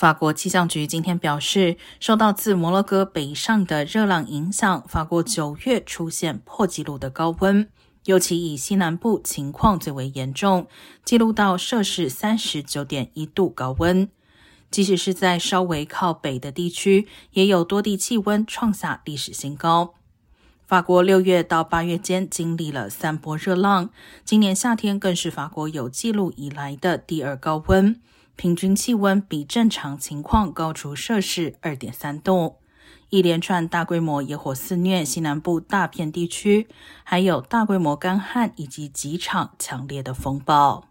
法国气象局今天表示，受到自摩洛哥北上的热浪影响，法国九月出现破纪录的高温，尤其以西南部情况最为严重，记录到摄氏三十九点一度高温。即使是在稍微靠北的地区，也有多地气温创下历史新高。法国六月到八月间经历了三波热浪，今年夏天更是法国有记录以来的第二高温。平均气温比正常情况高出摄氏二点三度，一连串大规模野火肆虐西南部大片地区，还有大规模干旱以及几场强烈的风暴。